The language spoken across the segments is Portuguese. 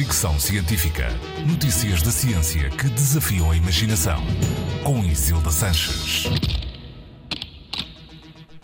Fricção Científica. Notícias da ciência que desafiam a imaginação. Com Isilda Sanches.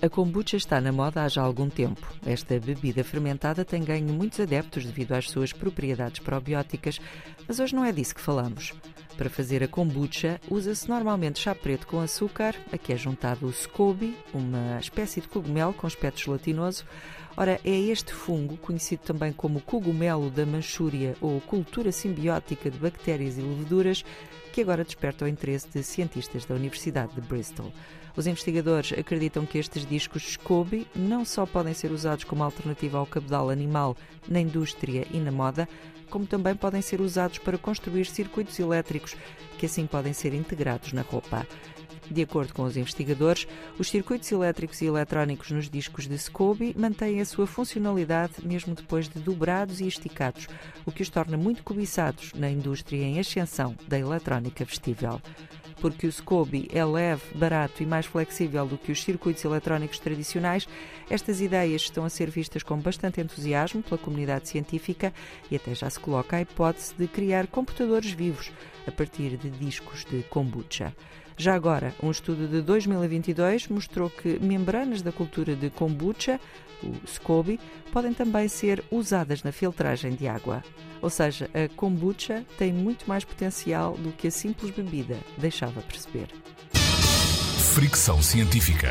A kombucha está na moda há já algum tempo. Esta bebida fermentada tem ganho muitos adeptos devido às suas propriedades probióticas, mas hoje não é disso que falamos. Para fazer a kombucha, usa-se normalmente chá preto com açúcar, a que é juntado o scoby, uma espécie de cogumelo com aspecto gelatinoso. Ora, é este fungo, conhecido também como cogumelo da Manchúria ou cultura simbiótica de bactérias e leveduras, que agora desperta o interesse de cientistas da Universidade de Bristol. Os investigadores acreditam que estes discos SCOBY não só podem ser usados como alternativa ao cabedal animal na indústria e na moda, como também podem ser usados para construir circuitos elétricos que assim podem ser integrados na roupa. De acordo com os investigadores, os circuitos elétricos e eletrónicos nos discos de SCOBY mantêm a sua funcionalidade mesmo depois de dobrados e esticados, o que os torna muito cobiçados na indústria em ascensão da eletrónica vestível porque o SCOBY é leve, barato e mais flexível do que os circuitos eletrónicos tradicionais, estas ideias estão a ser vistas com bastante entusiasmo pela comunidade científica e até já se coloca a hipótese de criar computadores vivos a partir de discos de kombucha. Já agora, um estudo de 2022 mostrou que membranas da cultura de kombucha, o SCOBY, podem também ser usadas na filtragem de água. Ou seja, a kombucha tem muito mais potencial do que a simples bebida deixava perceber. Fricção científica.